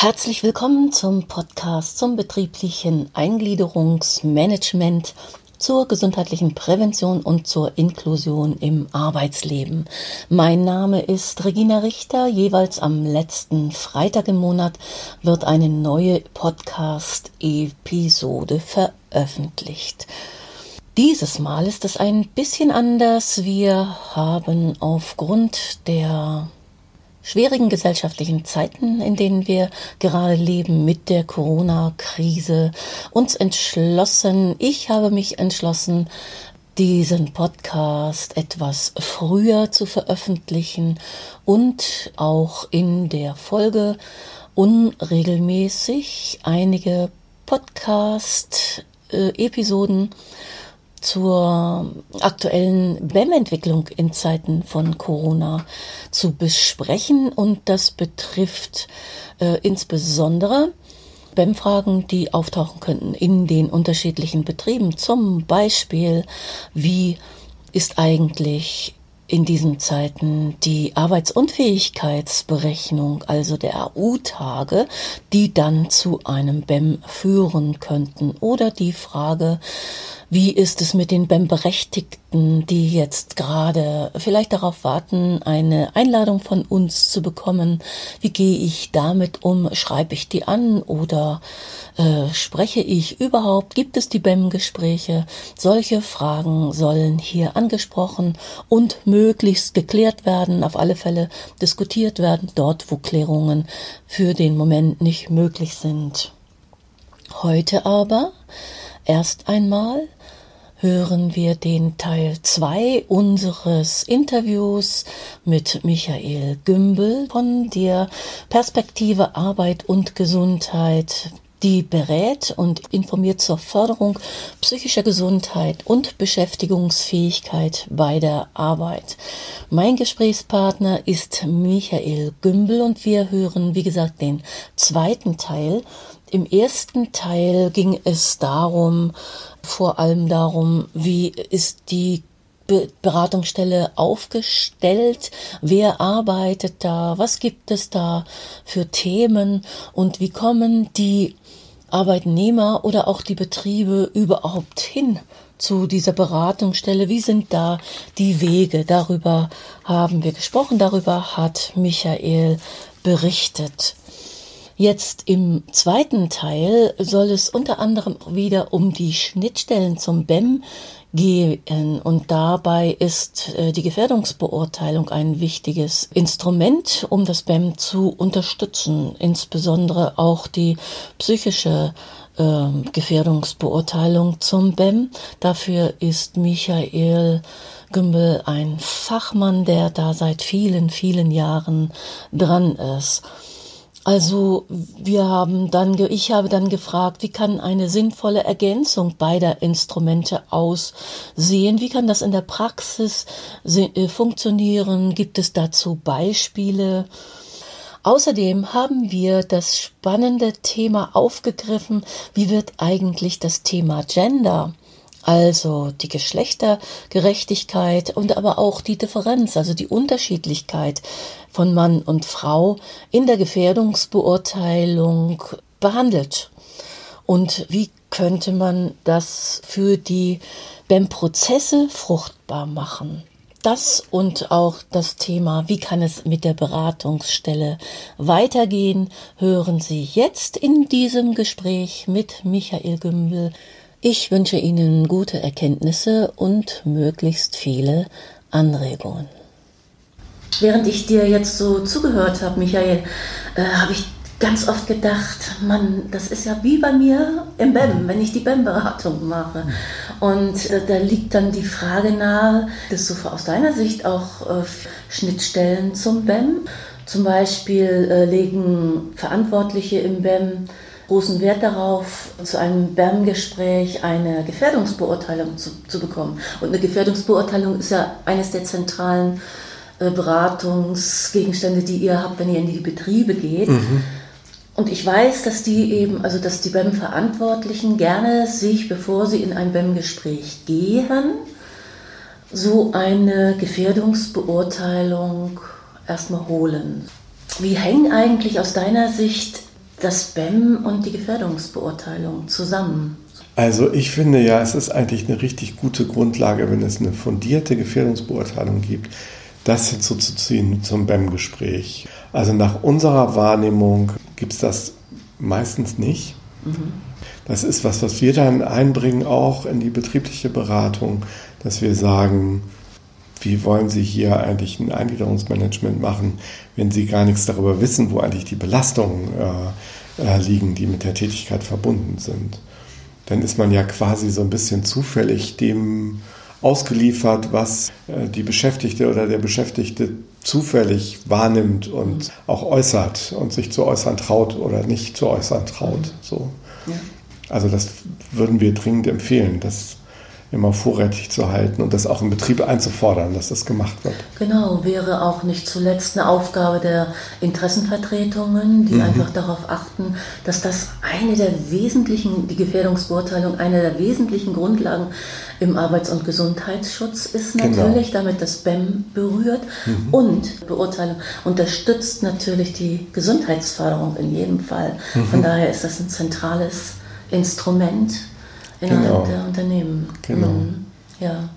Herzlich willkommen zum Podcast zum betrieblichen Eingliederungsmanagement zur gesundheitlichen Prävention und zur Inklusion im Arbeitsleben. Mein Name ist Regina Richter. Jeweils am letzten Freitag im Monat wird eine neue Podcast-Episode veröffentlicht. Dieses Mal ist es ein bisschen anders. Wir haben aufgrund der schwierigen gesellschaftlichen Zeiten, in denen wir gerade leben mit der Corona-Krise, uns entschlossen, ich habe mich entschlossen, diesen Podcast etwas früher zu veröffentlichen und auch in der Folge unregelmäßig einige Podcast-Episoden äh, zur aktuellen BEM-Entwicklung in Zeiten von Corona zu besprechen. Und das betrifft äh, insbesondere BEM-Fragen, die auftauchen könnten in den unterschiedlichen Betrieben. Zum Beispiel, wie ist eigentlich in diesen Zeiten die Arbeitsunfähigkeitsberechnung, also der AU-Tage, die dann zu einem BEM führen könnten. Oder die Frage, wie ist es mit den BEM-Berechtigten, die jetzt gerade vielleicht darauf warten, eine Einladung von uns zu bekommen? Wie gehe ich damit um? Schreibe ich die an oder äh, spreche ich überhaupt? Gibt es die BEM-Gespräche? Solche Fragen sollen hier angesprochen und möglichst geklärt werden, auf alle Fälle diskutiert werden, dort wo Klärungen für den Moment nicht möglich sind. Heute aber erst einmal hören wir den Teil 2 unseres Interviews mit Michael Gümbel von der Perspektive Arbeit und Gesundheit die berät und informiert zur Förderung psychischer Gesundheit und Beschäftigungsfähigkeit bei der Arbeit. Mein Gesprächspartner ist Michael Gümbel und wir hören, wie gesagt, den zweiten Teil. Im ersten Teil ging es darum, vor allem darum, wie ist die Beratungsstelle aufgestellt? Wer arbeitet da? Was gibt es da für Themen? Und wie kommen die Arbeitnehmer oder auch die Betriebe überhaupt hin zu dieser Beratungsstelle? Wie sind da die Wege? Darüber haben wir gesprochen, darüber hat Michael berichtet. Jetzt im zweiten Teil soll es unter anderem wieder um die Schnittstellen zum BEM gehen. Und dabei ist äh, die Gefährdungsbeurteilung ein wichtiges Instrument, um das BEM zu unterstützen, insbesondere auch die psychische äh, Gefährdungsbeurteilung zum BEM. Dafür ist Michael Gümbel ein Fachmann, der da seit vielen, vielen Jahren dran ist. Also wir haben dann, ich habe dann gefragt, wie kann eine sinnvolle Ergänzung beider Instrumente aussehen? Wie kann das in der Praxis äh, funktionieren? Gibt es dazu Beispiele? Außerdem haben wir das spannende Thema aufgegriffen, wie wird eigentlich das Thema Gender also die Geschlechtergerechtigkeit und aber auch die Differenz, also die Unterschiedlichkeit von Mann und Frau in der Gefährdungsbeurteilung behandelt. Und wie könnte man das für die BEM-Prozesse fruchtbar machen? Das und auch das Thema, wie kann es mit der Beratungsstelle weitergehen, hören Sie jetzt in diesem Gespräch mit Michael Gümbel, ich wünsche Ihnen gute Erkenntnisse und möglichst viele Anregungen. Während ich dir jetzt so zugehört habe, Michael, äh, habe ich ganz oft gedacht, Mann, das ist ja wie bei mir im BEM, wenn ich die BEM-Beratung mache. Und äh, da liegt dann die Frage nahe, dass du aus deiner Sicht auch äh, Schnittstellen zum BEM, zum Beispiel äh, legen Verantwortliche im BEM großen Wert darauf, zu einem BERM-Gespräch eine Gefährdungsbeurteilung zu, zu, bekommen. Und eine Gefährdungsbeurteilung ist ja eines der zentralen äh, Beratungsgegenstände, die ihr habt, wenn ihr in die Betriebe geht. Mhm. Und ich weiß, dass die eben, also dass die BEM-Verantwortlichen gerne sich, bevor sie in ein BEM-Gespräch gehen, so eine Gefährdungsbeurteilung erstmal holen. Wie hängen eigentlich aus deiner Sicht das BEM und die Gefährdungsbeurteilung zusammen? Also ich finde ja, es ist eigentlich eine richtig gute Grundlage, wenn es eine fundierte Gefährdungsbeurteilung gibt, das hinzuzuziehen zum BEM-Gespräch. Also nach unserer Wahrnehmung gibt es das meistens nicht. Mhm. Das ist was, was wir dann einbringen, auch in die betriebliche Beratung, dass wir sagen, wie wollen Sie hier eigentlich ein Eingliederungsmanagement machen, wenn Sie gar nichts darüber wissen, wo eigentlich die Belastungen äh, äh, liegen, die mit der Tätigkeit verbunden sind. Dann ist man ja quasi so ein bisschen zufällig dem ausgeliefert, was äh, die Beschäftigte oder der Beschäftigte zufällig wahrnimmt und auch äußert und sich zu äußern traut oder nicht zu äußern traut. So. Ja. Also das würden wir dringend empfehlen, das immer vorrätig zu halten und das auch im Betrieb einzufordern, dass das gemacht wird. Genau, wäre auch nicht zuletzt eine Aufgabe der Interessenvertretungen, die mhm. einfach darauf achten, dass das eine der wesentlichen, die Gefährdungsbeurteilung, eine der wesentlichen Grundlagen im Arbeits- und Gesundheitsschutz ist genau. natürlich, genau. damit das BEM berührt mhm. und Beurteilung unterstützt natürlich die Gesundheitsförderung in jedem Fall. Mhm. Von daher ist das ein zentrales Instrument innerhalb genau. der Unternehmen. Genau. Mhm. Ja.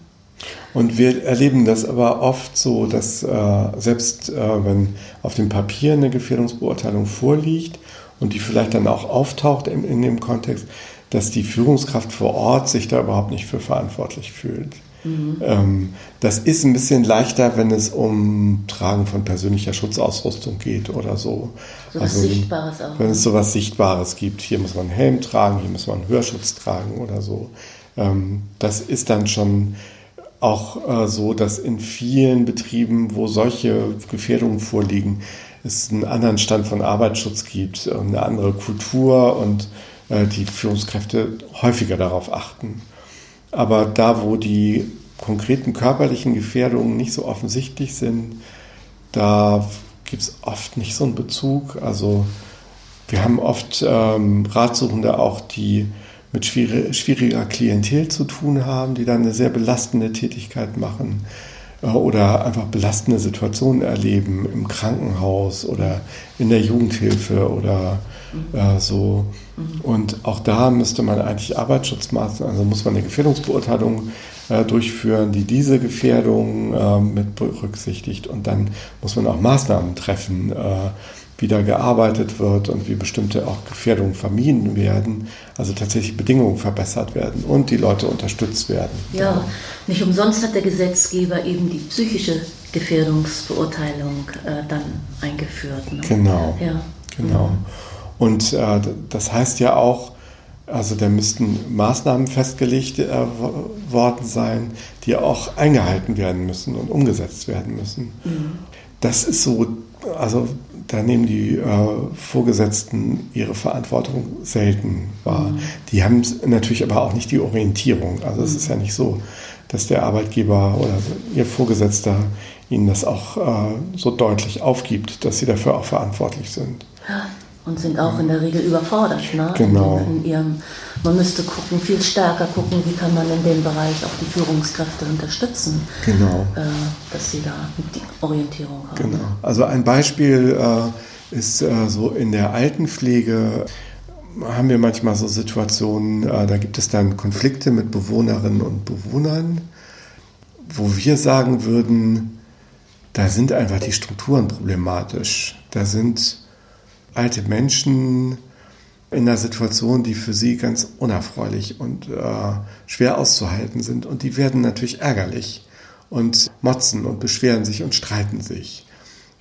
Und wir erleben das aber oft so, dass äh, selbst äh, wenn auf dem Papier eine Gefährdungsbeurteilung vorliegt und die vielleicht dann auch auftaucht in, in dem Kontext, dass die Führungskraft vor Ort sich da überhaupt nicht für verantwortlich fühlt. Mhm. Das ist ein bisschen leichter, wenn es um Tragen von persönlicher Schutzausrüstung geht oder so. So was also, Sichtbares auch. Wenn es so was Sichtbares gibt, hier muss man einen Helm tragen, hier muss man einen Hörschutz tragen oder so. Ähm, das ist dann schon auch äh, so, dass in vielen Betrieben, wo solche Gefährdungen vorliegen, es einen anderen Stand von Arbeitsschutz gibt, eine andere Kultur und äh, die Führungskräfte häufiger darauf achten. Aber da, wo die konkreten körperlichen Gefährdungen nicht so offensichtlich sind, da gibt es oft nicht so einen Bezug. Also wir haben oft ähm, Ratsuchende auch, die mit schwieriger Klientel zu tun haben, die dann eine sehr belastende Tätigkeit machen äh, oder einfach belastende Situationen erleben im Krankenhaus oder in der Jugendhilfe oder äh, so. Und auch da müsste man eigentlich Arbeitsschutzmaßnahmen, also muss man eine Gefährdungsbeurteilung äh, durchführen, die diese Gefährdung äh, mit berücksichtigt. Und dann muss man auch Maßnahmen treffen, äh, wie da gearbeitet wird und wie bestimmte auch Gefährdungen vermieden werden, also tatsächlich Bedingungen verbessert werden und die Leute unterstützt werden. Ja, nicht umsonst hat der Gesetzgeber eben die psychische Gefährdungsbeurteilung äh, dann eingeführt. Ne? Genau. Ja. Genau. Mhm. Und äh, das heißt ja auch, also da müssten Maßnahmen festgelegt äh, worden sein, die auch eingehalten werden müssen und umgesetzt werden müssen. Mhm. Das ist so, also da nehmen die äh, Vorgesetzten ihre Verantwortung selten wahr. Mhm. Die haben natürlich aber auch nicht die Orientierung. Also es ist ja nicht so, dass der Arbeitgeber oder ihr Vorgesetzter ihnen das auch äh, so deutlich aufgibt, dass sie dafür auch verantwortlich sind. Und sind auch in der Regel überfordert. Ne? Genau. In, in, ihrem, man müsste gucken, viel stärker gucken, wie kann man in dem Bereich auch die Führungskräfte unterstützen, genau. äh, dass sie da die Orientierung haben. Genau. Also ein Beispiel äh, ist äh, so in der Altenpflege haben wir manchmal so Situationen, äh, da gibt es dann Konflikte mit Bewohnerinnen und Bewohnern, wo wir sagen würden, da sind einfach die Strukturen problematisch. Da sind alte Menschen in einer Situation, die für sie ganz unerfreulich und äh, schwer auszuhalten sind. Und die werden natürlich ärgerlich und motzen und beschweren sich und streiten sich.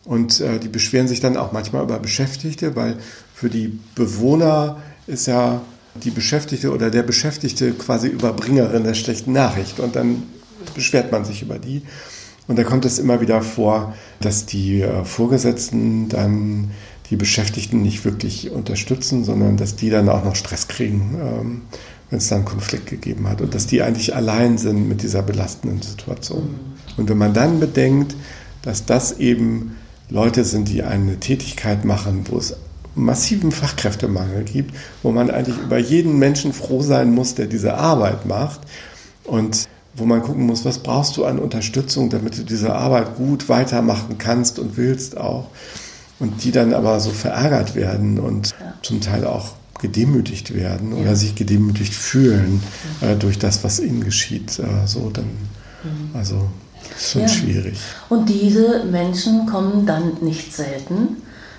Und äh, die beschweren sich dann auch manchmal über Beschäftigte, weil für die Bewohner ist ja die Beschäftigte oder der Beschäftigte quasi Überbringerin der schlechten Nachricht. Und dann beschwert man sich über die. Und da kommt es immer wieder vor, dass die äh, Vorgesetzten dann die Beschäftigten nicht wirklich unterstützen, sondern dass die dann auch noch Stress kriegen, ähm, wenn es dann einen Konflikt gegeben hat und dass die eigentlich allein sind mit dieser belastenden Situation. Mhm. Und wenn man dann bedenkt, dass das eben Leute sind, die eine Tätigkeit machen, wo es massiven Fachkräftemangel gibt, wo man eigentlich über jeden Menschen froh sein muss, der diese Arbeit macht und wo man gucken muss, was brauchst du an Unterstützung, damit du diese Arbeit gut weitermachen kannst und willst auch und die dann aber so verärgert werden und ja. zum Teil auch gedemütigt werden ja. oder sich gedemütigt fühlen äh, durch das, was ihnen geschieht. Äh, so dann, mhm. also ist schon schwierig. Und diese Menschen kommen dann nicht selten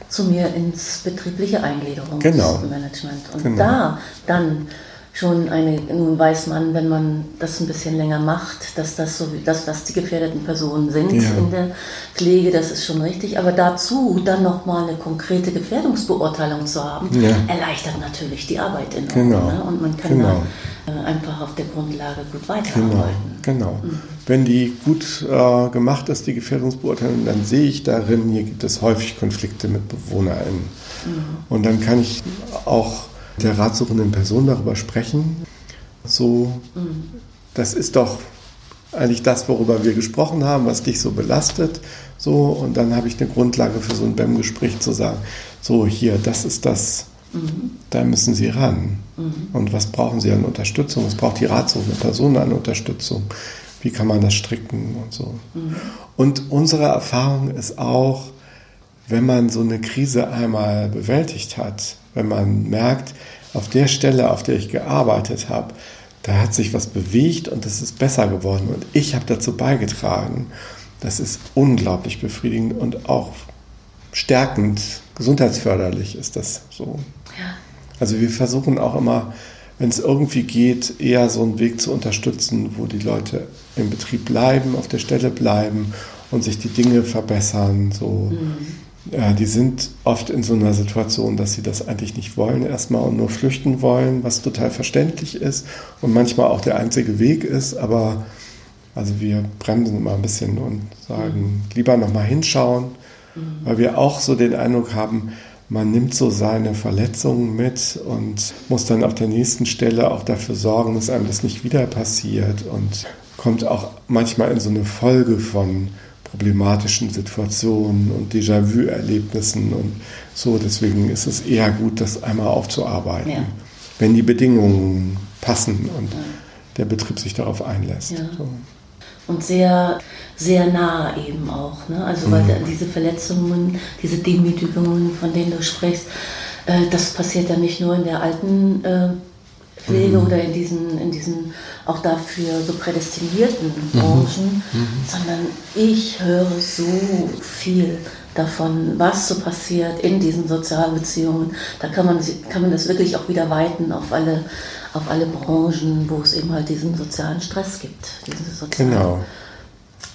zu mir ins betriebliche Eingliederungsmanagement. Genau. Und genau. da dann schon eine, nun weiß man, wenn man das ein bisschen länger macht, dass das so, dass das die gefährdeten Personen sind ja. in der Pflege, das ist schon richtig. Aber dazu dann nochmal eine konkrete Gefährdungsbeurteilung zu haben, ja. erleichtert natürlich die Arbeit in genau. Ne? Und man kann genau. dann äh, einfach auf der Grundlage gut weiterarbeiten. Genau. genau. Mhm. Wenn die gut äh, gemacht ist, die Gefährdungsbeurteilung, dann sehe ich darin, hier gibt es häufig Konflikte mit BewohnerInnen. Mhm. Und dann kann ich auch der ratsuchenden Person darüber sprechen. So, das ist doch eigentlich das, worüber wir gesprochen haben, was dich so belastet. So, und dann habe ich eine Grundlage für so ein BEM-Gespräch zu sagen, so hier, das ist das, mhm. da müssen Sie ran. Mhm. Und was brauchen Sie an Unterstützung? Was braucht die ratsuchende Person an Unterstützung? Wie kann man das stricken und so? Mhm. Und unsere Erfahrung ist auch, wenn man so eine Krise einmal bewältigt hat, wenn man merkt, auf der Stelle, auf der ich gearbeitet habe, da hat sich was bewegt und es ist besser geworden und ich habe dazu beigetragen. Das ist unglaublich befriedigend und auch stärkend, gesundheitsförderlich ist das so. Ja. Also wir versuchen auch immer, wenn es irgendwie geht, eher so einen Weg zu unterstützen, wo die Leute im Betrieb bleiben, auf der Stelle bleiben und sich die Dinge verbessern. So. Mhm ja, die sind oft in so einer Situation, dass sie das eigentlich nicht wollen erstmal und nur flüchten wollen, was total verständlich ist und manchmal auch der einzige Weg ist. Aber also wir bremsen immer ein bisschen und sagen, lieber nochmal hinschauen, mhm. weil wir auch so den Eindruck haben, man nimmt so seine Verletzungen mit und muss dann auf der nächsten Stelle auch dafür sorgen, dass einem das nicht wieder passiert und kommt auch manchmal in so eine Folge von problematischen Situationen und Déjà-vu-Erlebnissen und so. Deswegen ist es eher gut, das einmal aufzuarbeiten, ja. wenn die Bedingungen passen und ja. der Betrieb sich darauf einlässt. Ja. So. Und sehr, sehr nah eben auch. Ne? Also weil mhm. diese Verletzungen, diese Demütigungen, von denen du sprichst, äh, das passiert ja nicht nur in der alten äh, Pflege mhm. oder in diesen, in diesen auch dafür so prädestinierten mhm. Branchen, mhm. sondern ich höre so viel davon, was so passiert in diesen sozialen Beziehungen. Da kann man, kann man das wirklich auch wieder weiten auf alle, auf alle Branchen, wo es eben halt diesen sozialen Stress gibt. Diesen sozialen genau.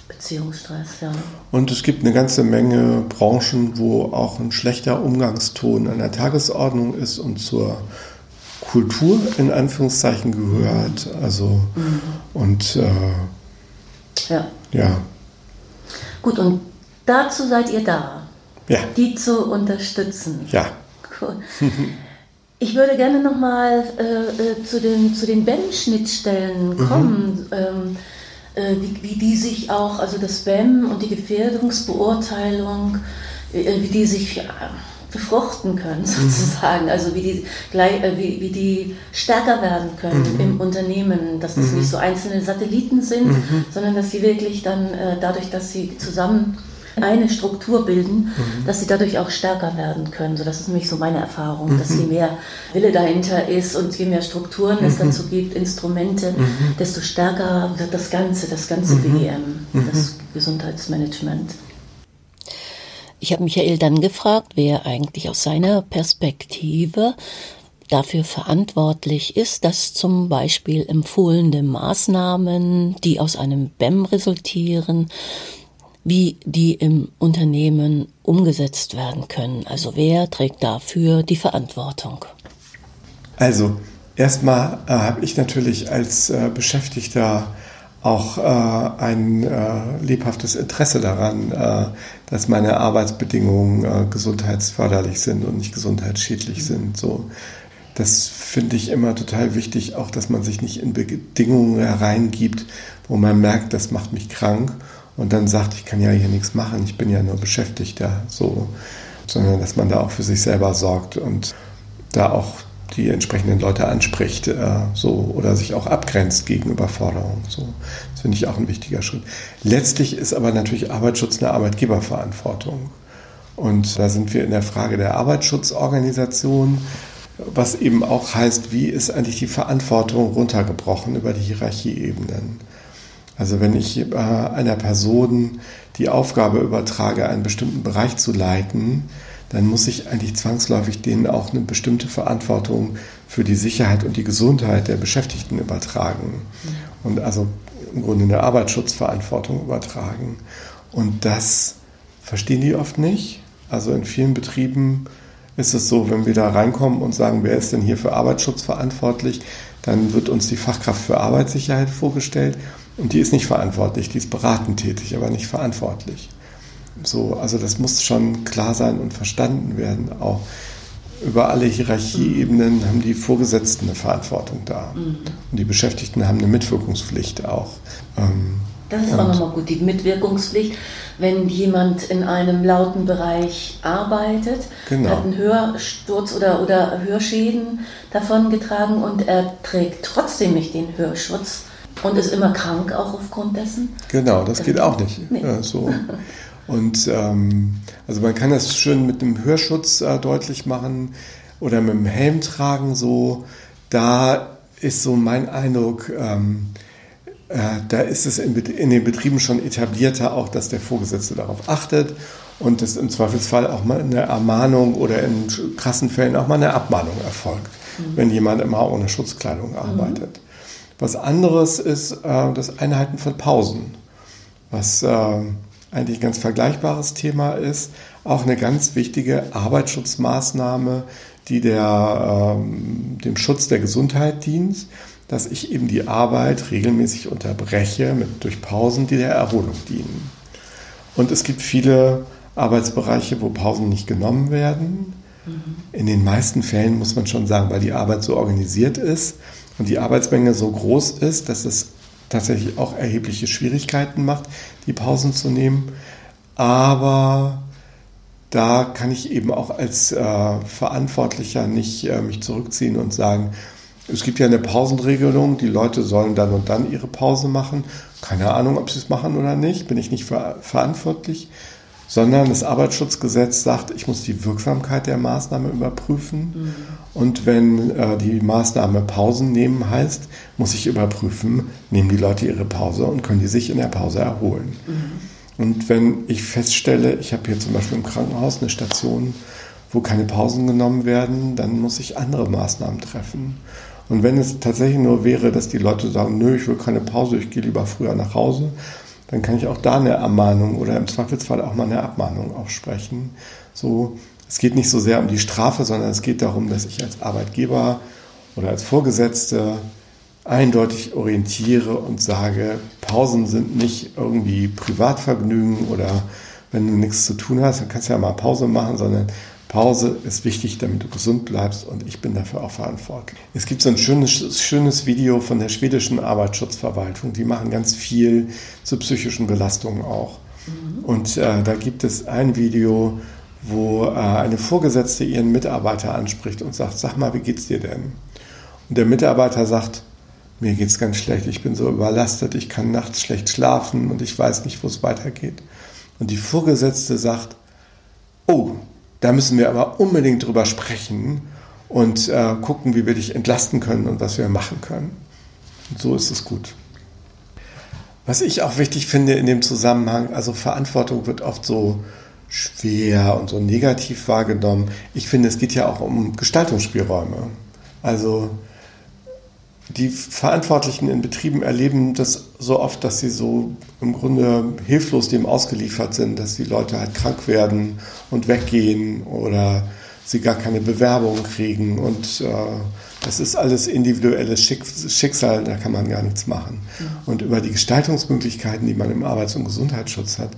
Beziehungsstress, ja. Und es gibt eine ganze Menge Branchen, wo auch ein schlechter Umgangston an der Tagesordnung ist und zur Kultur in Anführungszeichen gehört. Also mhm. und äh, ja. ja. Gut, und dazu seid ihr da, ja. die zu unterstützen. Ja. Cool. Ich würde gerne nochmal äh, äh, zu den, zu den BEM-Schnittstellen mhm. kommen, mhm. ähm, äh, wie, wie die sich auch, also das BEM und die Gefährdungsbeurteilung, äh, wie die sich befruchten können, sozusagen. Mhm. Also wie die, gleich, äh, wie, wie die stärker werden können mhm. im Unternehmen, dass das mhm. nicht so einzelne Satelliten sind, mhm. sondern dass sie wirklich dann äh, dadurch, dass sie zusammen eine Struktur bilden, mhm. dass sie dadurch auch stärker werden können. So, das ist nämlich so meine Erfahrung, dass je mhm. mehr Wille dahinter ist und je mehr Strukturen es dazu gibt, Instrumente, desto stärker wird das Ganze, das ganze BEM, das Gesundheitsmanagement. Ich habe Michael dann gefragt, wer eigentlich aus seiner Perspektive dafür verantwortlich ist, dass zum Beispiel empfohlene Maßnahmen, die aus einem BEM resultieren, wie die im Unternehmen umgesetzt werden können. Also wer trägt dafür die Verantwortung? Also erstmal äh, habe ich natürlich als äh, Beschäftigter auch äh, ein äh, lebhaftes Interesse daran, äh, dass meine Arbeitsbedingungen äh, gesundheitsförderlich sind und nicht gesundheitsschädlich sind. So, das finde ich immer total wichtig, auch dass man sich nicht in Bedingungen hereingibt, wo man merkt, das macht mich krank und dann sagt, ich kann ja hier nichts machen, ich bin ja nur Beschäftigter, so, sondern dass man da auch für sich selber sorgt und da auch die entsprechenden Leute anspricht äh, so, oder sich auch abgrenzt gegen Überforderung. So. Das finde ich auch ein wichtiger Schritt. Letztlich ist aber natürlich Arbeitsschutz eine Arbeitgeberverantwortung. Und da sind wir in der Frage der Arbeitsschutzorganisation, was eben auch heißt, wie ist eigentlich die Verantwortung runtergebrochen über die Hierarchieebenen. Also wenn ich äh, einer Person die Aufgabe übertrage, einen bestimmten Bereich zu leiten, dann muss ich eigentlich zwangsläufig denen auch eine bestimmte Verantwortung für die Sicherheit und die Gesundheit der Beschäftigten übertragen. Und also im Grunde eine Arbeitsschutzverantwortung übertragen. Und das verstehen die oft nicht. Also in vielen Betrieben ist es so, wenn wir da reinkommen und sagen, wer ist denn hier für Arbeitsschutz verantwortlich, dann wird uns die Fachkraft für Arbeitssicherheit vorgestellt und die ist nicht verantwortlich, die ist beratend tätig, aber nicht verantwortlich. So, also das muss schon klar sein und verstanden werden. Auch über alle Hierarchieebenen haben die Vorgesetzten eine Verantwortung da. Mhm. Und die Beschäftigten haben eine Mitwirkungspflicht auch. Ähm, das ist auch nochmal gut, die Mitwirkungspflicht. Wenn jemand in einem lauten Bereich arbeitet, genau. hat einen Hörsturz oder, oder Hörschäden davongetragen und er trägt trotzdem nicht den Hörschutz und ist immer krank auch aufgrund dessen. Genau, das geht auch nicht. Nee. Ja, so. Und ähm, also man kann das schön mit dem Hörschutz äh, deutlich machen oder mit dem Helm tragen so. Da ist so mein Eindruck, ähm, äh, da ist es in, in, den Betrieben schon etablierter auch, dass der Vorgesetzte darauf achtet und dass im Zweifelsfall auch mal eine Ermahnung oder in krassen Fällen auch mal eine Abmahnung erfolgt, mhm. wenn jemand immer ohne Schutzkleidung mhm. arbeitet. Mhm. Was anderes ist äh, das Einhalten von Pausen, was äh, eigentlich ein ganz vergleichbares Thema ist. Auch eine ganz wichtige Arbeitsschutzmaßnahme, die der, ähm, dem Schutz der Gesundheit dient, dass ich eben die Arbeit regelmäßig unterbreche mit, durch Pausen, die der Erholung dienen. Und es gibt viele Arbeitsbereiche, wo Pausen nicht genommen werden. Mhm. In den meisten Fällen muss man schon sagen, weil die Arbeit so organisiert ist und die Arbeitsmenge so groß ist, dass es tatsächlich auch erhebliche Schwierigkeiten macht, die Pausen zu nehmen. Aber da kann ich eben auch als äh, Verantwortlicher nicht äh, mich zurückziehen und sagen, es gibt ja eine Pausenregelung, die Leute sollen dann und dann ihre Pause machen. Keine Ahnung, ob sie es machen oder nicht, bin ich nicht ver verantwortlich sondern das Arbeitsschutzgesetz sagt, ich muss die Wirksamkeit der Maßnahme überprüfen. Mhm. Und wenn äh, die Maßnahme Pausen nehmen heißt, muss ich überprüfen, nehmen die Leute ihre Pause und können die sich in der Pause erholen. Mhm. Und wenn ich feststelle, ich habe hier zum Beispiel im Krankenhaus eine Station, wo keine Pausen genommen werden, dann muss ich andere Maßnahmen treffen. Und wenn es tatsächlich nur wäre, dass die Leute sagen, nö, ich will keine Pause, ich gehe lieber früher nach Hause, dann kann ich auch da eine Ermahnung oder im Zweifelsfall auch mal eine Abmahnung aussprechen. So, es geht nicht so sehr um die Strafe, sondern es geht darum, dass ich als Arbeitgeber oder als Vorgesetzte eindeutig orientiere und sage, Pausen sind nicht irgendwie Privatvergnügen oder wenn du nichts zu tun hast, dann kannst du ja mal Pause machen, sondern Pause ist wichtig, damit du gesund bleibst und ich bin dafür auch verantwortlich. Es gibt so ein schönes, schönes Video von der schwedischen Arbeitsschutzverwaltung. Die machen ganz viel zu psychischen Belastungen auch. Mhm. Und äh, da gibt es ein Video, wo äh, eine Vorgesetzte ihren Mitarbeiter anspricht und sagt, sag mal, wie geht's dir denn? Und der Mitarbeiter sagt, mir geht's ganz schlecht, ich bin so überlastet, ich kann nachts schlecht schlafen und ich weiß nicht, wo es weitergeht. Und die Vorgesetzte sagt, oh, da müssen wir aber unbedingt drüber sprechen und äh, gucken, wie wir dich entlasten können und was wir machen können. Und so ist es gut. Was ich auch wichtig finde in dem Zusammenhang, also Verantwortung wird oft so schwer und so negativ wahrgenommen. Ich finde, es geht ja auch um Gestaltungsspielräume. Also die Verantwortlichen in Betrieben erleben das so oft, dass sie so im Grunde hilflos dem ausgeliefert sind, dass die Leute halt krank werden und weggehen oder sie gar keine Bewerbung kriegen und äh, das ist alles individuelles Schicksal, da kann man gar nichts machen. Ja. Und über die Gestaltungsmöglichkeiten, die man im Arbeits- und Gesundheitsschutz hat,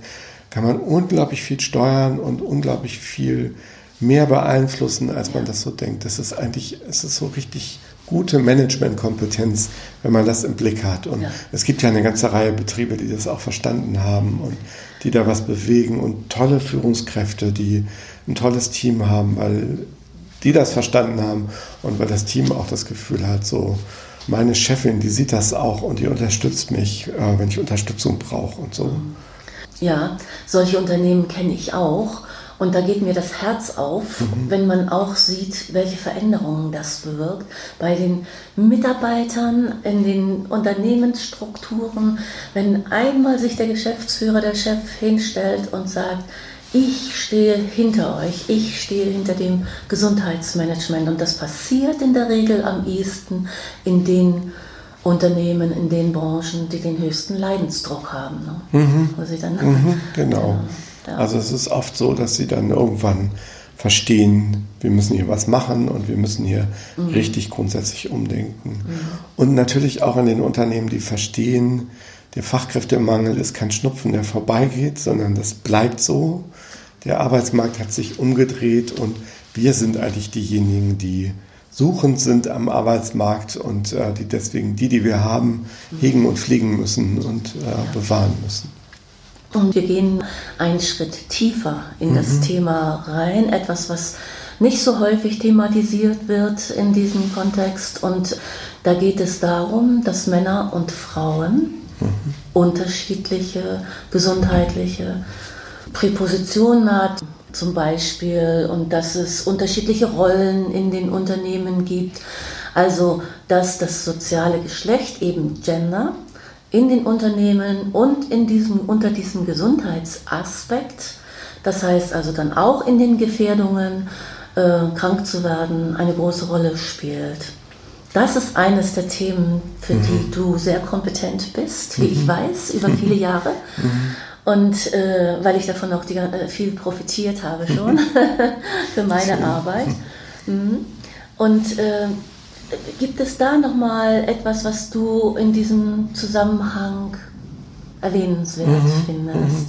kann man unglaublich viel steuern und unglaublich viel mehr beeinflussen, als man das so denkt. Das ist eigentlich, es ist so richtig gute Managementkompetenz, wenn man das im Blick hat. Und ja. es gibt ja eine ganze Reihe Betriebe, die das auch verstanden haben und die da was bewegen und tolle Führungskräfte, die ein tolles Team haben, weil die das verstanden haben und weil das Team auch das Gefühl hat, so meine Chefin, die sieht das auch und die unterstützt mich, äh, wenn ich Unterstützung brauche und so. Ja, solche Unternehmen kenne ich auch. Und da geht mir das Herz auf, mhm. wenn man auch sieht, welche Veränderungen das bewirkt bei den Mitarbeitern, in den Unternehmensstrukturen, wenn einmal sich der Geschäftsführer, der Chef hinstellt und sagt, ich stehe hinter euch, ich stehe hinter dem Gesundheitsmanagement und das passiert in der Regel am ehesten in den Unternehmen, in den Branchen, die den höchsten Leidensdruck haben. Ne? Mhm. Wo sie dann, mhm, genau. Ja, ja. Also es ist oft so, dass sie dann irgendwann verstehen, wir müssen hier was machen und wir müssen hier mhm. richtig grundsätzlich umdenken. Mhm. Und natürlich auch in den Unternehmen, die verstehen, der Fachkräftemangel ist kein Schnupfen, der vorbeigeht, sondern das bleibt so. Der Arbeitsmarkt hat sich umgedreht und wir sind eigentlich diejenigen, die suchend sind am Arbeitsmarkt und äh, die deswegen die, die wir haben, hegen und pflegen müssen und äh, bewahren müssen. Und wir gehen einen Schritt tiefer in das mhm. Thema rein, etwas, was nicht so häufig thematisiert wird in diesem Kontext. Und da geht es darum, dass Männer und Frauen mhm. unterschiedliche gesundheitliche Präpositionen hat zum Beispiel und dass es unterschiedliche Rollen in den Unternehmen gibt. Also dass das soziale Geschlecht, eben Gender, in den Unternehmen und in diesem, unter diesem Gesundheitsaspekt, das heißt also dann auch in den Gefährdungen, äh, krank zu werden, eine große Rolle spielt. Das ist eines der Themen, für mhm. die du sehr kompetent bist, wie mhm. ich weiß, über viele Jahre. Mhm. Und äh, weil ich davon auch die, äh, viel profitiert habe schon für meine Arbeit. Mhm. Und äh, gibt es da nochmal etwas, was du in diesem Zusammenhang erwähnenswert mhm. findest?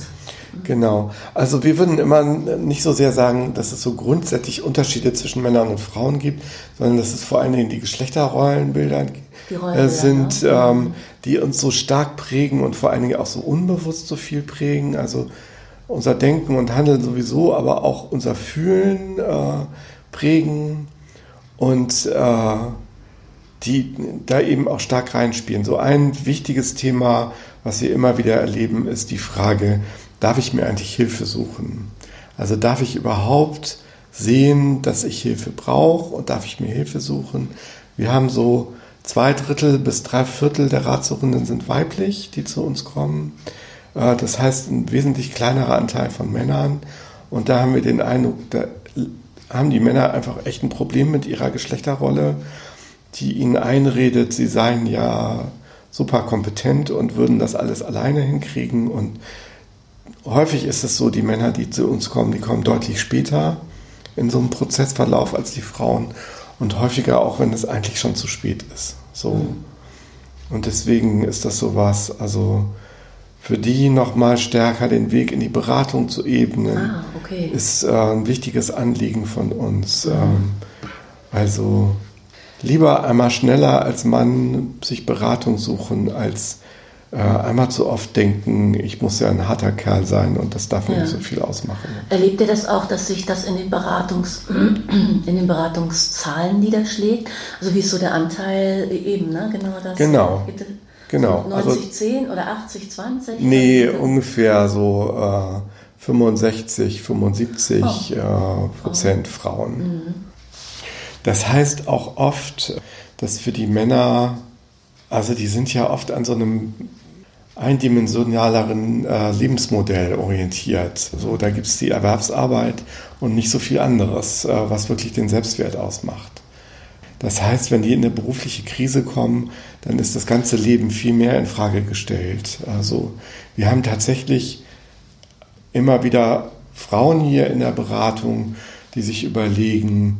Mhm. Genau. Also wir würden immer nicht so sehr sagen, dass es so grundsätzlich Unterschiede zwischen Männern und Frauen gibt, sondern dass es vor allen Dingen die Geschlechterrollenbilder die äh, sind, ne? ähm, mhm. die uns so stark prägen und vor allen Dingen auch so unbewusst so viel prägen. Also unser Denken und Handeln sowieso, aber auch unser Fühlen äh, prägen und äh, die da eben auch stark reinspielen. So ein wichtiges Thema, was wir immer wieder erleben, ist die Frage, darf ich mir eigentlich Hilfe suchen? Also darf ich überhaupt sehen, dass ich Hilfe brauche und darf ich mir Hilfe suchen? Wir haben so zwei Drittel bis drei Viertel der Ratsuchenden sind weiblich, die zu uns kommen. Äh, das heißt, ein wesentlich kleinerer Anteil von Männern. Und da haben wir den Eindruck, da haben die Männer einfach echt ein Problem mit ihrer Geschlechterrolle, die ihnen einredet, sie seien ja super kompetent und würden das alles alleine hinkriegen und häufig ist es so, die Männer, die zu uns kommen, die kommen deutlich später in so einem Prozessverlauf als die Frauen und häufiger auch, wenn es eigentlich schon zu spät ist. So. Mhm. Und deswegen ist das so was, also für die nochmal stärker den Weg in die Beratung zu ebnen, ah, okay. ist äh, ein wichtiges Anliegen von uns. Mhm. Ähm, also lieber einmal schneller als Mann sich Beratung suchen, als äh, einmal zu oft denken, ich muss ja ein harter Kerl sein und das darf mir ja. nicht so viel ausmachen. Erlebt ihr das auch, dass sich das in den, Beratungs in den Beratungszahlen niederschlägt? Also wie ist so der Anteil eben, ne? Genau das. Genau. Genau. 90, also, 10 oder 80, 20? Nee, ungefähr so äh, 65, 75 oh. äh, Prozent oh. Frauen. Mhm. Das heißt auch oft, dass für die Männer, also die sind ja oft an so einem eindimensionaleren äh, Lebensmodell orientiert. So, da gibt es die Erwerbsarbeit und nicht so viel anderes, äh, was wirklich den Selbstwert ausmacht. Das heißt, wenn die in eine berufliche Krise kommen, dann ist das ganze Leben viel mehr in Frage gestellt. Also wir haben tatsächlich immer wieder Frauen hier in der Beratung, die sich überlegen,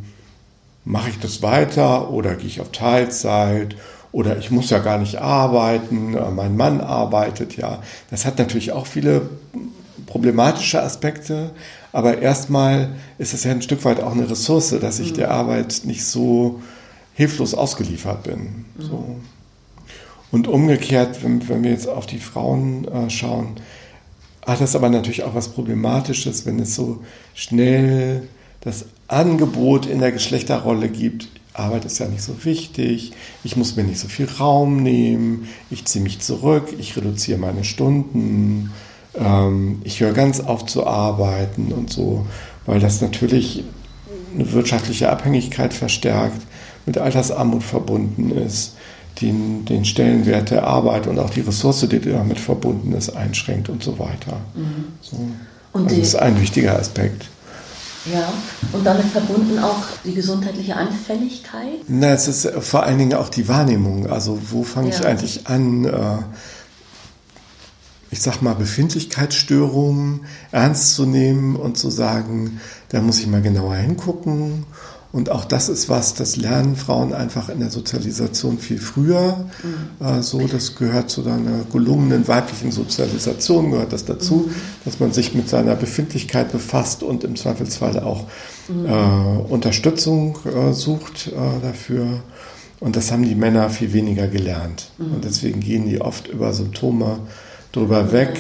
mache ich das weiter oder gehe ich auf Teilzeit oder ich muss ja gar nicht arbeiten, äh, mein Mann arbeitet ja. Das hat natürlich auch viele problematische Aspekte, aber erstmal ist es ja ein Stück weit auch eine Ressource, dass ich mhm. der Arbeit nicht so hilflos ausgeliefert bin. Mhm. So. Und umgekehrt, wenn, wenn, wir jetzt auf die Frauen äh, schauen, hat das aber natürlich auch was Problematisches, wenn es so schnell das Angebot in der Geschlechterrolle gibt, Arbeit ist ja nicht so wichtig, ich muss mir nicht so viel Raum nehmen, ich ziehe mich zurück, ich reduziere meine Stunden, ähm, ich höre ganz auf zu arbeiten und so. weil das natürlich eine wirtschaftliche Abhängigkeit verstärkt, mit Altersarmut verbunden ist, den, den Stellenwert der Arbeit und auch die Ressource, die damit verbunden ist, einschränkt und so weiter. Mhm. So. Und also das ist ein wichtiger Aspekt. Ja, und damit verbunden auch die gesundheitliche Anfälligkeit? Na, es ist vor allen Dingen auch die Wahrnehmung. Also wo fange ja. ich eigentlich an, äh, ich sag mal, Befindlichkeitsstörungen ernst zu nehmen und zu sagen, da muss ich mal genauer hingucken und auch das ist was, das lernen Frauen einfach in der Sozialisation viel früher. Mhm. Äh, so, das gehört zu einer gelungenen weiblichen Sozialisation, gehört das dazu, mhm. dass man sich mit seiner Befindlichkeit befasst und im Zweifelsfall auch mhm. äh, Unterstützung äh, sucht äh, dafür. Und das haben die Männer viel weniger gelernt. Mhm. Und deswegen gehen die oft über Symptome drüber weg,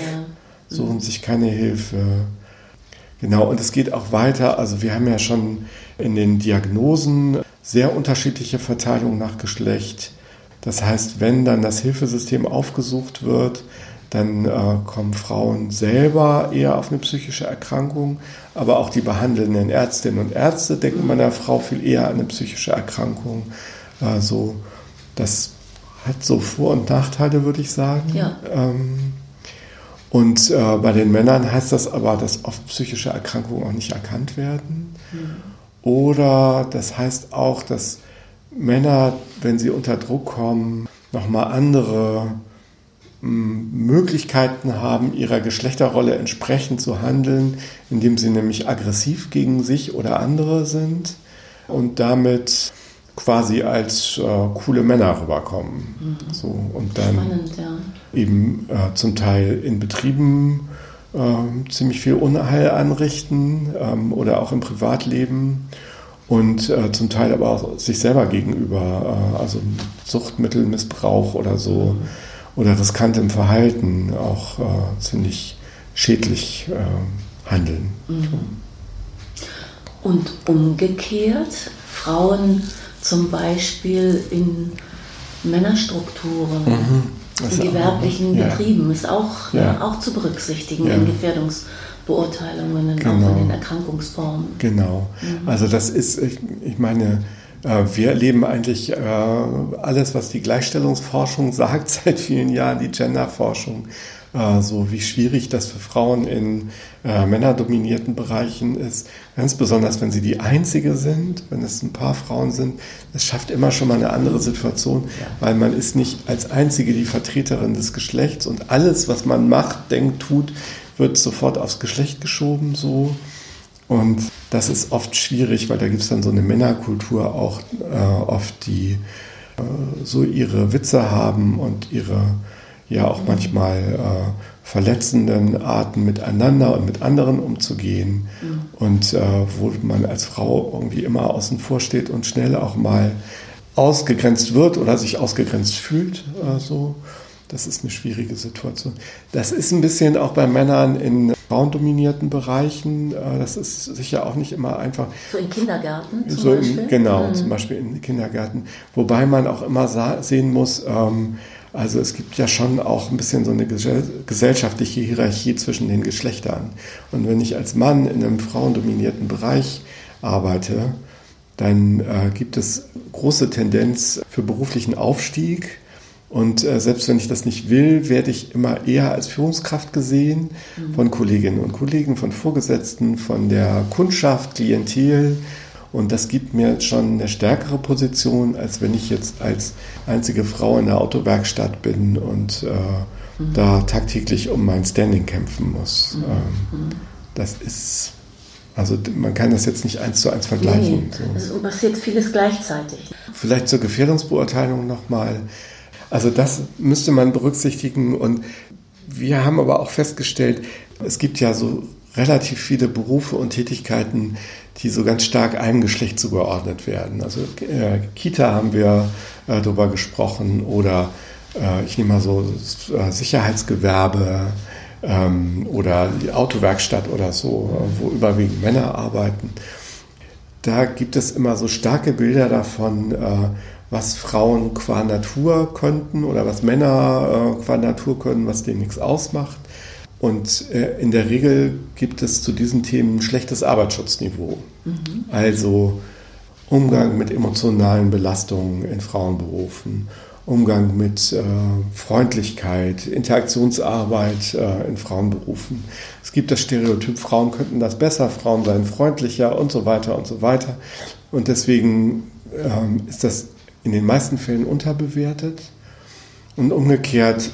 suchen sich keine Hilfe. Genau, und es geht auch weiter. Also wir haben ja schon in den Diagnosen sehr unterschiedliche Verteilungen nach Geschlecht. Das heißt, wenn dann das Hilfesystem aufgesucht wird, dann äh, kommen Frauen selber eher auf eine psychische Erkrankung, aber auch die behandelnden Ärztinnen und Ärzte denken bei einer Frau viel eher an eine psychische Erkrankung. Also das hat so Vor- und Nachteile, würde ich sagen. Ja. Ähm, und äh, bei den Männern heißt das aber, dass oft psychische Erkrankungen auch nicht erkannt werden. Mhm. Oder das heißt auch, dass Männer, wenn sie unter Druck kommen, nochmal andere hm, Möglichkeiten haben, ihrer Geschlechterrolle entsprechend zu handeln, indem sie nämlich aggressiv gegen sich oder andere sind und damit quasi als äh, coole Männer rüberkommen. Mhm. So, und dann Spannend, ja. eben äh, zum Teil in Betrieben äh, ziemlich viel Unheil anrichten ähm, oder auch im Privatleben und äh, zum Teil aber auch sich selber gegenüber, äh, also Suchtmittelmissbrauch oder so mhm. oder riskantem Verhalten auch äh, ziemlich schädlich äh, handeln. Mhm. Und umgekehrt, Frauen zum Beispiel in Männerstrukturen. Mhm in gewerblichen ja. Betrieben ist auch, ja. auch zu berücksichtigen ja. in Gefährdungsbeurteilungen, genau. auch in den Erkrankungsformen. Genau. Mhm. Also das ist, ich, ich meine, äh, wir erleben eigentlich äh, alles, was die Gleichstellungsforschung sagt seit vielen Jahren, die Genderforschung äh, so wie schwierig das für Frauen in äh, männerdominierten Bereichen ist. Ganz besonders, wenn sie die Einzige sind, wenn es ein paar Frauen sind. Das schafft immer schon mal eine andere Situation, weil man ist nicht als Einzige die Vertreterin des Geschlechts und alles, was man macht, denkt, tut, wird sofort aufs Geschlecht geschoben so. Und das ist oft schwierig, weil da gibt es dann so eine Männerkultur auch äh, oft, die äh, so ihre Witze haben und ihre ja auch manchmal äh, verletzenden Arten miteinander und mit anderen umzugehen mhm. und äh, wo man als Frau irgendwie immer außen vor steht und schnell auch mal ausgegrenzt wird oder sich ausgegrenzt fühlt. Äh, so. Das ist eine schwierige Situation. Das ist ein bisschen auch bei Männern in frauendominierten Bereichen. Äh, das ist sicher auch nicht immer einfach. So in Kindergärten zum so Beispiel? In, genau, mhm. zum Beispiel in Kindergärten. Wobei man auch immer sehen muss, ähm, also es gibt ja schon auch ein bisschen so eine gesellschaftliche Hierarchie zwischen den Geschlechtern. Und wenn ich als Mann in einem frauendominierten Bereich arbeite, dann äh, gibt es große Tendenz für beruflichen Aufstieg. Und äh, selbst wenn ich das nicht will, werde ich immer eher als Führungskraft gesehen mhm. von Kolleginnen und Kollegen, von Vorgesetzten, von der Kundschaft, Klientel. Und das gibt mir schon eine stärkere Position, als wenn ich jetzt als einzige Frau in der Autowerkstatt bin und äh, mhm. da tagtäglich um mein Standing kämpfen muss. Mhm. Ähm, das ist, also man kann das jetzt nicht eins zu eins vergleichen. Nee, so. Es passiert vieles gleichzeitig. Vielleicht zur Gefährdungsbeurteilung nochmal. Also das müsste man berücksichtigen und wir haben aber auch festgestellt, es gibt ja so relativ viele Berufe und Tätigkeiten, die so ganz stark einem Geschlecht zugeordnet werden. Also äh, Kita haben wir äh, darüber gesprochen oder äh, ich nehme mal so äh, Sicherheitsgewerbe ähm, oder die Autowerkstatt oder so, wo überwiegend Männer arbeiten. Da gibt es immer so starke Bilder davon, äh, was Frauen qua Natur könnten oder was Männer äh, qua Natur können, was denen nichts ausmacht. Und äh, in der Regel gibt es zu diesen Themen ein schlechtes Arbeitsschutzniveau. Mhm. Also Umgang mit emotionalen Belastungen in Frauenberufen, Umgang mit äh, Freundlichkeit, Interaktionsarbeit äh, in Frauenberufen. Es gibt das Stereotyp, Frauen könnten das besser, Frauen seien freundlicher und so weiter und so weiter. Und deswegen ähm, ist das in den meisten Fällen unterbewertet. Und umgekehrt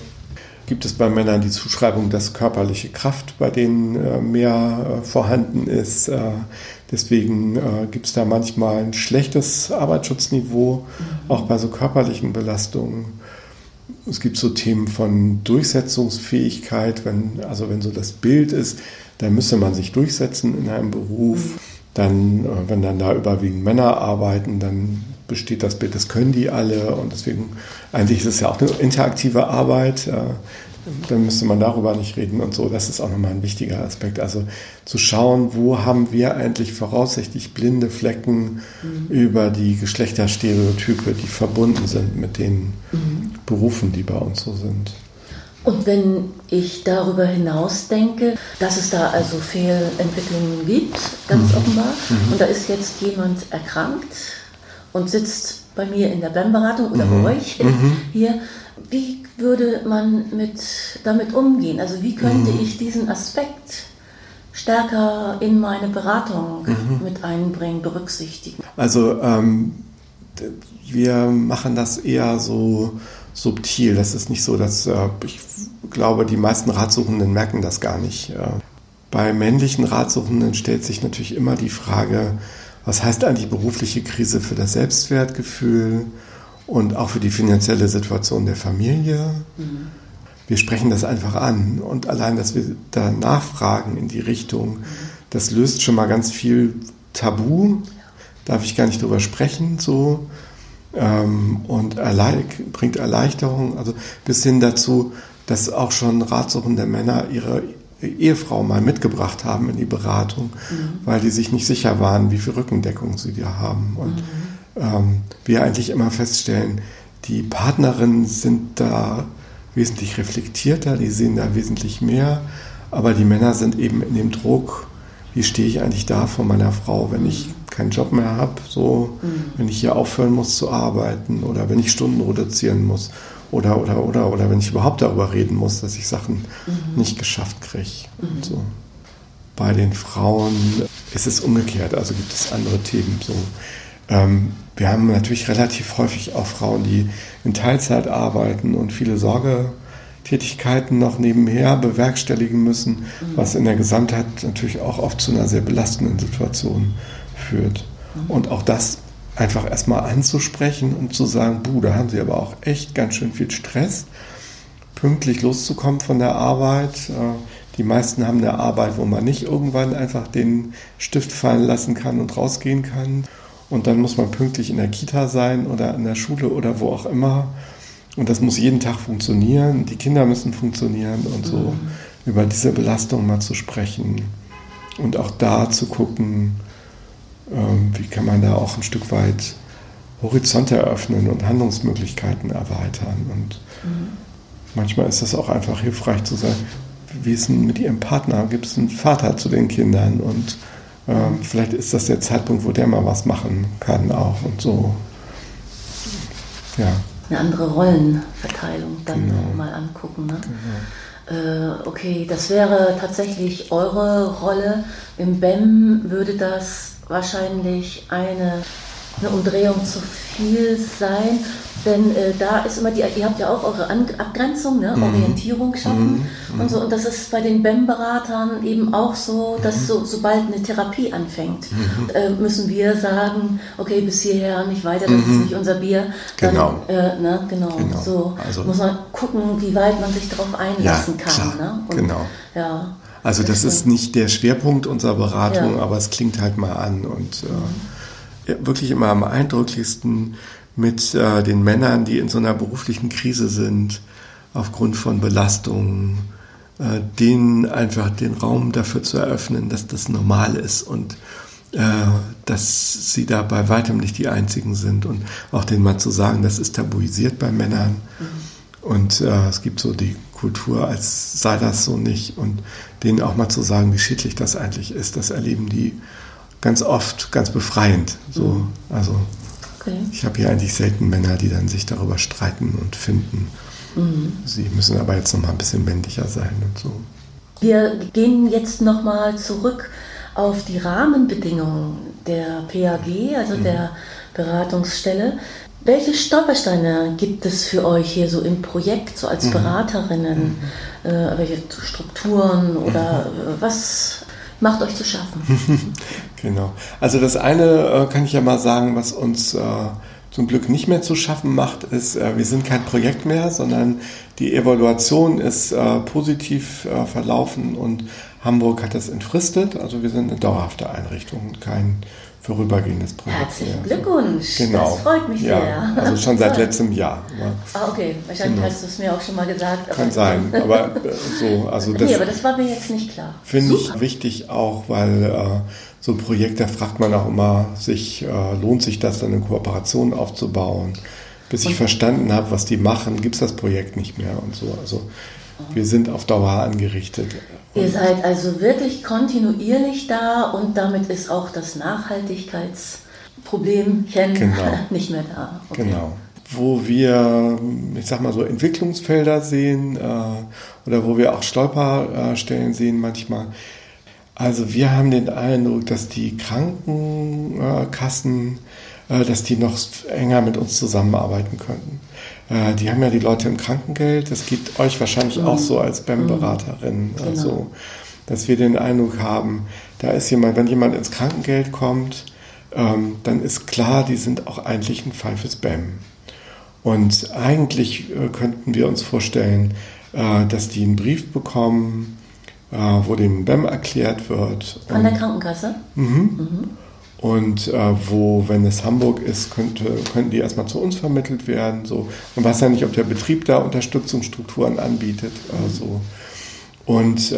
gibt es bei Männern die Zuschreibung, dass körperliche Kraft bei denen äh, mehr äh, vorhanden ist. Äh, deswegen gibt es da manchmal ein schlechtes Arbeitsschutzniveau, mhm. auch bei so körperlichen Belastungen. Es gibt so Themen von Durchsetzungsfähigkeit, wenn, also wenn so das Bild ist, da müsste man sich durchsetzen in einem Beruf. Mhm. Dann, wenn dann da überwiegend Männer arbeiten, dann besteht das Bild, das können die alle und deswegen, eigentlich ist es ja auch eine interaktive Arbeit, äh, dann müsste man darüber nicht reden und so. Das ist auch nochmal ein wichtiger Aspekt. Also zu schauen, wo haben wir eigentlich voraussichtlich blinde Flecken mhm. über die Geschlechterstereotype, die verbunden sind mit den mhm. Berufen, die bei uns so sind. Und wenn ich darüber hinaus denke, dass es da also Fehlentwicklungen gibt, ganz mhm. offenbar, mhm. und da ist jetzt jemand erkrankt, und sitzt bei mir in der BEM-Beratung oder mhm. bei euch mhm. hier. Wie würde man mit, damit umgehen? Also wie könnte mhm. ich diesen Aspekt stärker in meine Beratung mhm. mit einbringen, berücksichtigen? Also ähm, wir machen das eher so subtil. Das ist nicht so, dass äh, ich glaube, die meisten Ratsuchenden merken das gar nicht. Äh, bei männlichen Ratsuchenden stellt sich natürlich immer die Frage, was heißt eigentlich berufliche Krise für das Selbstwertgefühl und auch für die finanzielle Situation der Familie. Mhm. Wir sprechen das einfach an und allein, dass wir da nachfragen in die Richtung, das löst schon mal ganz viel Tabu. Darf ich gar nicht drüber sprechen, so ähm, und erleich bringt Erleichterung, also bis hin dazu, dass auch schon ratsuchende Männer ihre Ehefrau mal mitgebracht haben in die Beratung, mhm. weil die sich nicht sicher waren, wie viel Rückendeckung sie da haben. Und mhm. ähm, wir eigentlich immer feststellen, die Partnerinnen sind da wesentlich reflektierter, die sehen da wesentlich mehr, aber die Männer sind eben in dem Druck, wie stehe ich eigentlich da vor meiner Frau, wenn ich keinen Job mehr habe, so, mhm. wenn ich hier aufhören muss zu arbeiten oder wenn ich Stunden reduzieren muss oder, oder, oder, oder wenn ich überhaupt darüber reden muss, dass ich Sachen mhm. nicht geschafft kriege. Mhm. So. Bei den Frauen ist es umgekehrt, also gibt es andere Themen. So. Ähm, wir haben natürlich relativ häufig auch Frauen, die in Teilzeit arbeiten und viele Sorgetätigkeiten noch nebenher bewerkstelligen müssen, mhm. was in der Gesamtheit natürlich auch oft zu einer sehr belastenden Situation führt. Mhm. Und auch das einfach erstmal anzusprechen und zu sagen, buh, da haben sie aber auch echt ganz schön viel Stress, pünktlich loszukommen von der Arbeit. Äh, die meisten haben eine Arbeit, wo man nicht irgendwann einfach den Stift fallen lassen kann und rausgehen kann. Und dann muss man pünktlich in der Kita sein oder in der Schule oder wo auch immer. Und das muss jeden Tag funktionieren. Die Kinder müssen funktionieren und so mhm. über diese Belastung mal zu sprechen. Und auch da zu gucken, wie kann man da auch ein Stück weit Horizonte eröffnen und Handlungsmöglichkeiten erweitern. Und mhm. manchmal ist es auch einfach hilfreich zu sagen, wie ist denn mit Ihrem Partner? Gibt es einen Vater zu den Kindern? Und ähm, vielleicht ist das der Zeitpunkt, wo der mal was machen kann auch und so. Ja. Eine andere Rollenverteilung dann genau. mal angucken. Ne? Genau. Äh, okay, das wäre tatsächlich eure Rolle. Im BEM würde das wahrscheinlich eine, eine Umdrehung zu viel sein. Denn äh, da ist immer die, ihr habt ja auch eure An Abgrenzung, ne? Mhm. Orientierung schaffen mhm. und so. Und das ist bei den BEM-Beratern eben auch so, dass mhm. so, sobald eine Therapie anfängt, mhm. äh, müssen wir sagen, okay, bis hierher, nicht weiter, das ist mhm. nicht unser Bier. Dann, genau. Äh, ne? genau. genau. So also, muss man gucken, wie weit man sich darauf einlassen ja, kann. Ne? Und, genau. Ja. Also das ist nicht der Schwerpunkt unserer Beratung, ja. aber es klingt halt mal an und äh, wirklich immer am eindrücklichsten mit äh, den Männern, die in so einer beruflichen Krise sind, aufgrund von Belastungen, äh, denen einfach den Raum dafür zu eröffnen, dass das normal ist und äh, dass sie da bei weitem nicht die Einzigen sind und auch denen mal zu sagen, das ist tabuisiert bei Männern. Mhm. Und äh, es gibt so die Kultur, als sei das so nicht. Und denen auch mal zu sagen, wie schädlich das eigentlich ist, das erleben die ganz oft ganz befreiend. So, mhm. also okay. ich habe hier eigentlich selten Männer, die dann sich darüber streiten und finden. Mhm. Sie müssen aber jetzt noch mal ein bisschen männlicher sein und so. Wir gehen jetzt noch mal zurück auf die Rahmenbedingungen der PAG, also mhm. der Beratungsstelle. Welche Stolpersteine gibt es für euch hier so im Projekt, so als mhm. Beraterinnen? Mhm. Äh, welche Strukturen oder mhm. Äh, was macht euch zu schaffen? genau. Also das eine äh, kann ich ja mal sagen, was uns äh, zum Glück nicht mehr zu schaffen macht, ist, äh, wir sind kein Projekt mehr, sondern die Evaluation ist äh, positiv verlaufen und Hamburg hat das entfristet. Also wir sind eine dauerhafte Einrichtung und kein vorübergehendes Projekt. Herzlichen Glückwunsch. Genau. Das freut mich ja, sehr. Also schon seit letztem Jahr. Ah, okay. Wahrscheinlich genau. hast du es mir auch schon mal gesagt. Kann sein. Aber äh, so, also das. Nee, aber das war mir jetzt nicht klar. Finde ich wichtig auch, weil äh, so ein Projekt, da fragt man auch immer, sich, äh, lohnt sich das dann in Kooperation aufzubauen? Bis ich und verstanden habe, was die machen, gibt es das Projekt nicht mehr und so. Also wir sind auf Dauer angerichtet. Ihr seid also wirklich kontinuierlich da und damit ist auch das Nachhaltigkeitsproblemchen genau. nicht mehr da. Okay. Genau. Wo wir, ich sag mal so, Entwicklungsfelder sehen äh, oder wo wir auch Stolperstellen sehen manchmal. Also wir haben den Eindruck, dass die Krankenkassen, äh, dass die noch enger mit uns zusammenarbeiten könnten. Äh, die haben ja die Leute im Krankengeld. Das geht euch wahrscheinlich mhm. auch so als BEM-Beraterin. Genau. Also, dass wir den Eindruck haben, da ist jemand, wenn jemand ins Krankengeld kommt, ähm, dann ist klar, die sind auch eigentlich ein Fall fürs BEM. Und eigentlich äh, könnten wir uns vorstellen, äh, dass die einen Brief bekommen, äh, wo dem BEM erklärt wird. Von der Krankenkasse? Mhm. mhm. Und äh, wo, wenn es Hamburg ist, könnte, könnten die erstmal zu uns vermittelt werden. So. Man weiß ja nicht, ob der Betrieb da Unterstützungsstrukturen anbietet. Also. Und äh,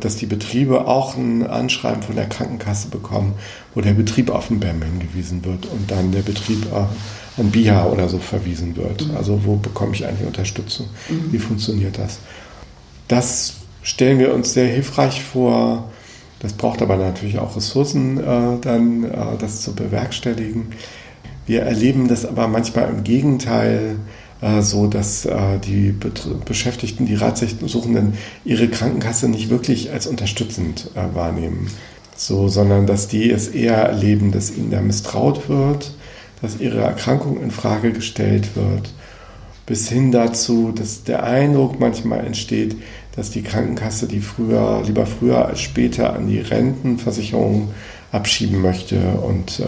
dass die Betriebe auch ein Anschreiben von der Krankenkasse bekommen, wo der Betrieb auf den BEM hingewiesen wird und dann der Betrieb äh, an BIHA oder so verwiesen wird. Mhm. Also wo bekomme ich eigentlich Unterstützung? Mhm. Wie funktioniert das? Das stellen wir uns sehr hilfreich vor das braucht aber natürlich auch Ressourcen, äh, dann äh, das zu bewerkstelligen. Wir erleben das aber manchmal im Gegenteil äh, so, dass äh, die Bet Beschäftigten, die Ratsuchenden ihre Krankenkasse nicht wirklich als unterstützend äh, wahrnehmen, so, sondern dass die es eher erleben, dass ihnen da misstraut wird, dass ihre Erkrankung in Frage gestellt wird, bis hin dazu, dass der Eindruck manchmal entsteht, dass die Krankenkasse die früher, lieber früher als später an die Rentenversicherung abschieben möchte. Und äh,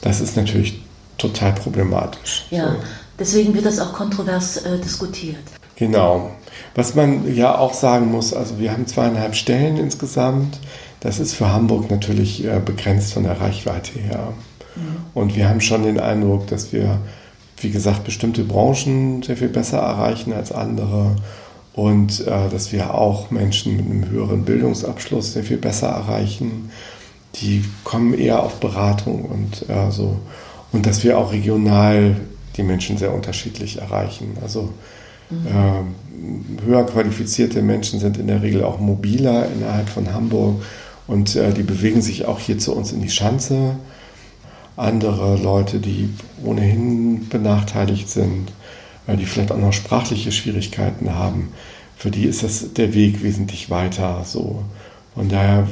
das ist natürlich total problematisch. Ja, so. deswegen wird das auch kontrovers äh, diskutiert. Genau. Was man ja auch sagen muss, also wir haben zweieinhalb Stellen insgesamt. Das ist für Hamburg natürlich äh, begrenzt von der Reichweite her. Mhm. Und wir haben schon den Eindruck, dass wir, wie gesagt, bestimmte Branchen sehr viel besser erreichen als andere und äh, dass wir auch Menschen mit einem höheren Bildungsabschluss sehr viel besser erreichen. Die kommen eher auf Beratung und äh, so. Und dass wir auch regional die Menschen sehr unterschiedlich erreichen. Also äh, höher qualifizierte Menschen sind in der Regel auch mobiler innerhalb von Hamburg und äh, die bewegen sich auch hier zu uns in die Schanze. Andere Leute, die ohnehin benachteiligt sind, weil die vielleicht auch noch sprachliche Schwierigkeiten haben. Für die ist das der Weg wesentlich weiter. So. Von daher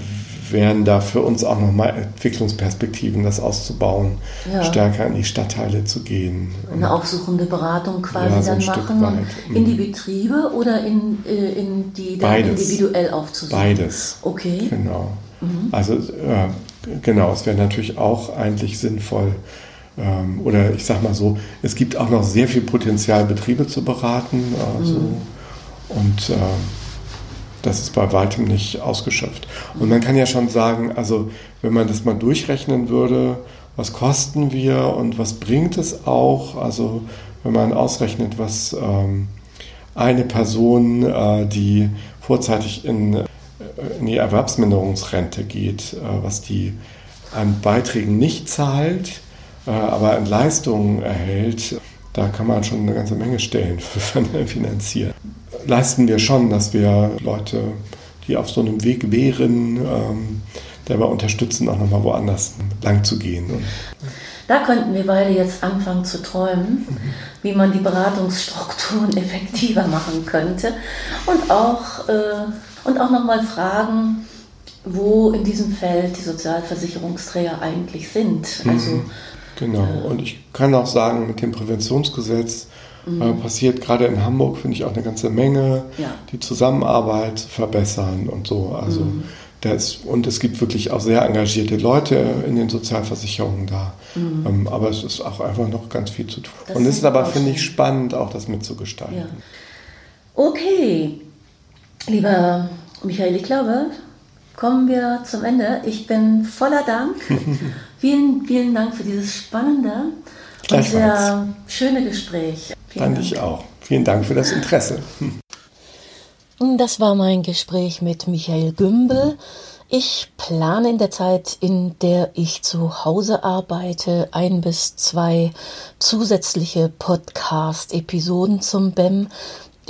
wären da für uns auch nochmal Entwicklungsperspektiven, das auszubauen, ja. stärker in die Stadtteile zu gehen. Eine aufsuchende Beratung quasi ja, so dann machen. In die. Betriebe oder in, äh, in die dann individuell aufzusuchen? Beides. Okay. Genau. Mhm. Also äh, genau, es wäre natürlich auch eigentlich sinnvoll, ähm, oder ich sage mal so, es gibt auch noch sehr viel Potenzial, Betriebe zu beraten. Also, mhm. Und äh, das ist bei weitem nicht ausgeschöpft. Und man kann ja schon sagen, also wenn man das mal durchrechnen würde, was kosten wir und was bringt es auch, also wenn man ausrechnet, was ähm, eine Person, äh, die vorzeitig in, in die Erwerbsminderungsrente geht, äh, was die an Beiträgen nicht zahlt, äh, aber an Leistungen erhält, da kann man schon eine ganze Menge Stellen für finanzieren. leisten wir schon, dass wir Leute, die auf so einem Weg wären, ähm, dabei unterstützen, auch nochmal woanders lang zu gehen. Da könnten wir beide jetzt anfangen zu träumen, mhm. wie man die Beratungsstrukturen effektiver machen könnte und auch, äh, und auch nochmal fragen, wo in diesem Feld die Sozialversicherungsträger eigentlich sind. Mhm. Also, genau, äh, und ich kann auch sagen, mit dem Präventionsgesetz mhm. äh, passiert gerade in Hamburg, finde ich, auch eine ganze Menge, ja. die Zusammenarbeit verbessern und so. Also mhm. das, und es gibt wirklich auch sehr engagierte Leute in den Sozialversicherungen da. Mhm. Ähm, aber es ist auch einfach noch ganz viel zu tun. Das und es ist aber, finde ich, spannend, auch das mitzugestalten. Ja. Okay, lieber Michael, ich glaube, kommen wir zum Ende. Ich bin voller Dank. vielen, vielen Dank für dieses spannende und sehr schöne Gespräch. Vielen Fand ich auch. Vielen Dank für das Interesse. Das war mein Gespräch mit Michael Gümbel. Ich plane in der Zeit, in der ich zu Hause arbeite, ein bis zwei zusätzliche Podcast-Episoden zum BEM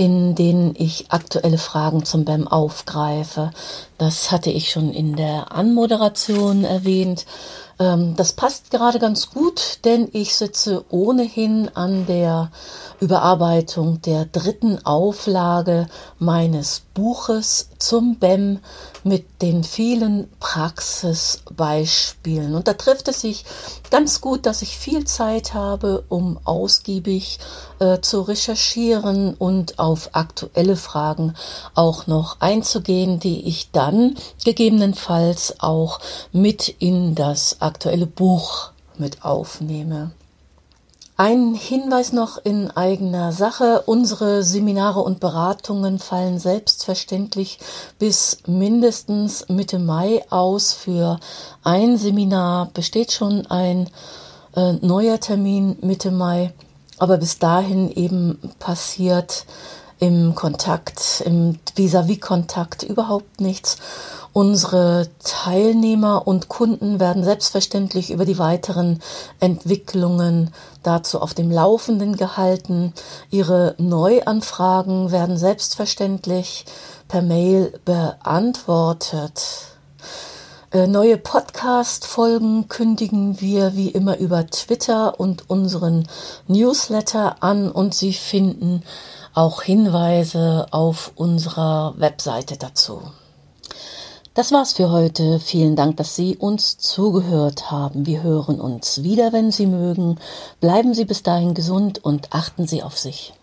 in denen ich aktuelle Fragen zum BEM aufgreife. Das hatte ich schon in der Anmoderation erwähnt. Ähm, das passt gerade ganz gut, denn ich sitze ohnehin an der Überarbeitung der dritten Auflage meines Buches zum BEM mit den vielen Praxisbeispielen. Und da trifft es sich ganz gut, dass ich viel Zeit habe, um ausgiebig äh, zu recherchieren und auf aktuelle Fragen auch noch einzugehen, die ich dann gegebenenfalls auch mit in das aktuelle Buch mit aufnehme. Ein Hinweis noch in eigener Sache. Unsere Seminare und Beratungen fallen selbstverständlich bis mindestens Mitte Mai aus. Für ein Seminar besteht schon ein äh, neuer Termin Mitte Mai. Aber bis dahin eben passiert im Kontakt, im Vis-à-vis-Kontakt überhaupt nichts. Unsere Teilnehmer und Kunden werden selbstverständlich über die weiteren Entwicklungen dazu auf dem Laufenden gehalten. Ihre Neuanfragen werden selbstverständlich per Mail beantwortet. Äh, neue Podcast-Folgen kündigen wir wie immer über Twitter und unseren Newsletter an und Sie finden auch Hinweise auf unserer Webseite dazu. Das war's für heute. Vielen Dank, dass Sie uns zugehört haben. Wir hören uns wieder, wenn Sie mögen. Bleiben Sie bis dahin gesund und achten Sie auf sich.